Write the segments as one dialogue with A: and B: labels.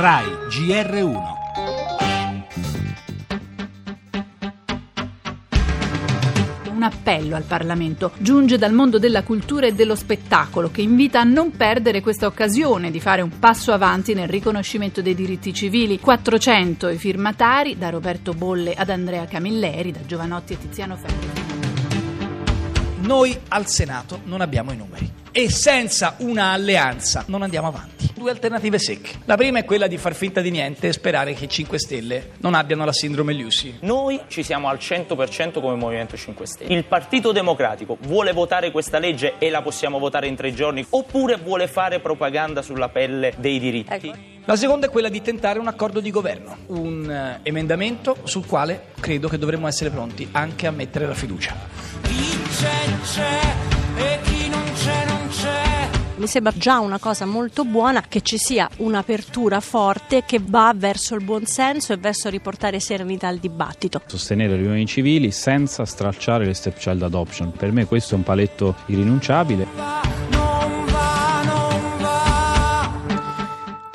A: RAI GR1
B: un appello al Parlamento. Giunge dal mondo della cultura e dello spettacolo che invita a non perdere questa occasione di fare un passo avanti nel riconoscimento dei diritti civili. 400 i firmatari, da Roberto Bolle ad Andrea Camilleri, da Giovanotti e Tiziano Ferri.
A: Noi al Senato non abbiamo i numeri e senza una alleanza non andiamo avanti. Due alternative secche. La prima è quella di far finta di niente e sperare che i 5 Stelle non abbiano la sindrome Lucy.
C: Noi ci siamo al 100% come Movimento 5 Stelle. Il Partito Democratico vuole votare questa legge e la possiamo votare in tre giorni oppure vuole fare propaganda sulla pelle dei diritti?
B: Ecco.
A: La seconda è quella di tentare un accordo di governo, un eh, emendamento sul quale credo che dovremmo essere pronti anche a mettere la fiducia.
D: Mi sembra già una cosa molto buona che ci sia un'apertura forte che va verso il buonsenso e verso riportare serenità al dibattito.
E: sostenere le unioni civili senza stralciare le stepchild adoption. Per me questo è un paletto irrinunciabile.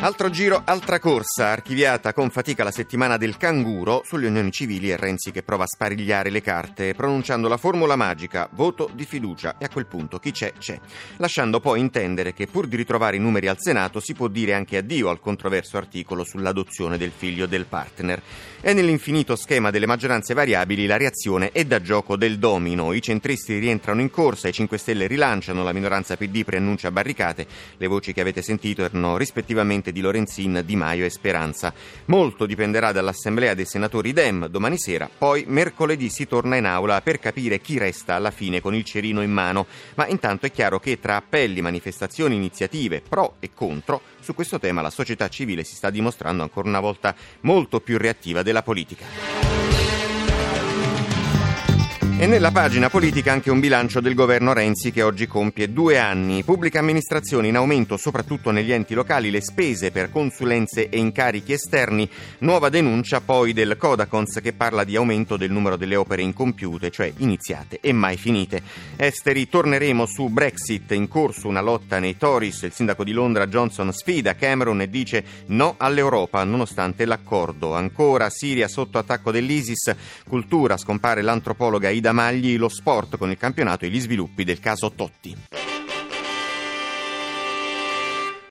F: Altro giro, altra corsa, archiviata con fatica la settimana del canguro sulle unioni civili e Renzi che prova a sparigliare le carte, pronunciando la formula magica voto di fiducia e a quel punto chi c'è c'è, lasciando poi intendere che pur di ritrovare i numeri al Senato si può dire anche addio al controverso articolo sull'adozione del figlio del partner. E nell'infinito schema delle maggioranze variabili la reazione è da gioco del domino, i centristi rientrano in corsa, i 5 Stelle rilanciano, la minoranza PD preannuncia barricate, le voci che avete sentito erano rispettivamente di Lorenzin, Di Maio e Speranza. Molto dipenderà dall'assemblea dei senatori Dem domani sera, poi mercoledì si torna in aula per capire chi resta alla fine con il cerino in mano, ma intanto è chiaro che tra appelli, manifestazioni, iniziative pro e contro, su questo tema la società civile si sta dimostrando ancora una volta molto più reattiva della politica. E nella pagina politica anche un bilancio del governo Renzi che oggi compie due anni. Pubblica amministrazione in aumento soprattutto negli enti locali, le spese per consulenze e incarichi esterni. Nuova denuncia poi del Codacons che parla di aumento del numero delle opere incompiute, cioè iniziate e mai finite. Esteri, torneremo su Brexit, in corso una lotta nei Tories. Il sindaco di Londra Johnson sfida Cameron e dice no all'Europa nonostante l'accordo. Ancora Siria sotto attacco dell'ISIS. Cultura, scompare l'antropologa Ida Magli, lo sport con il campionato e gli sviluppi del caso Totti.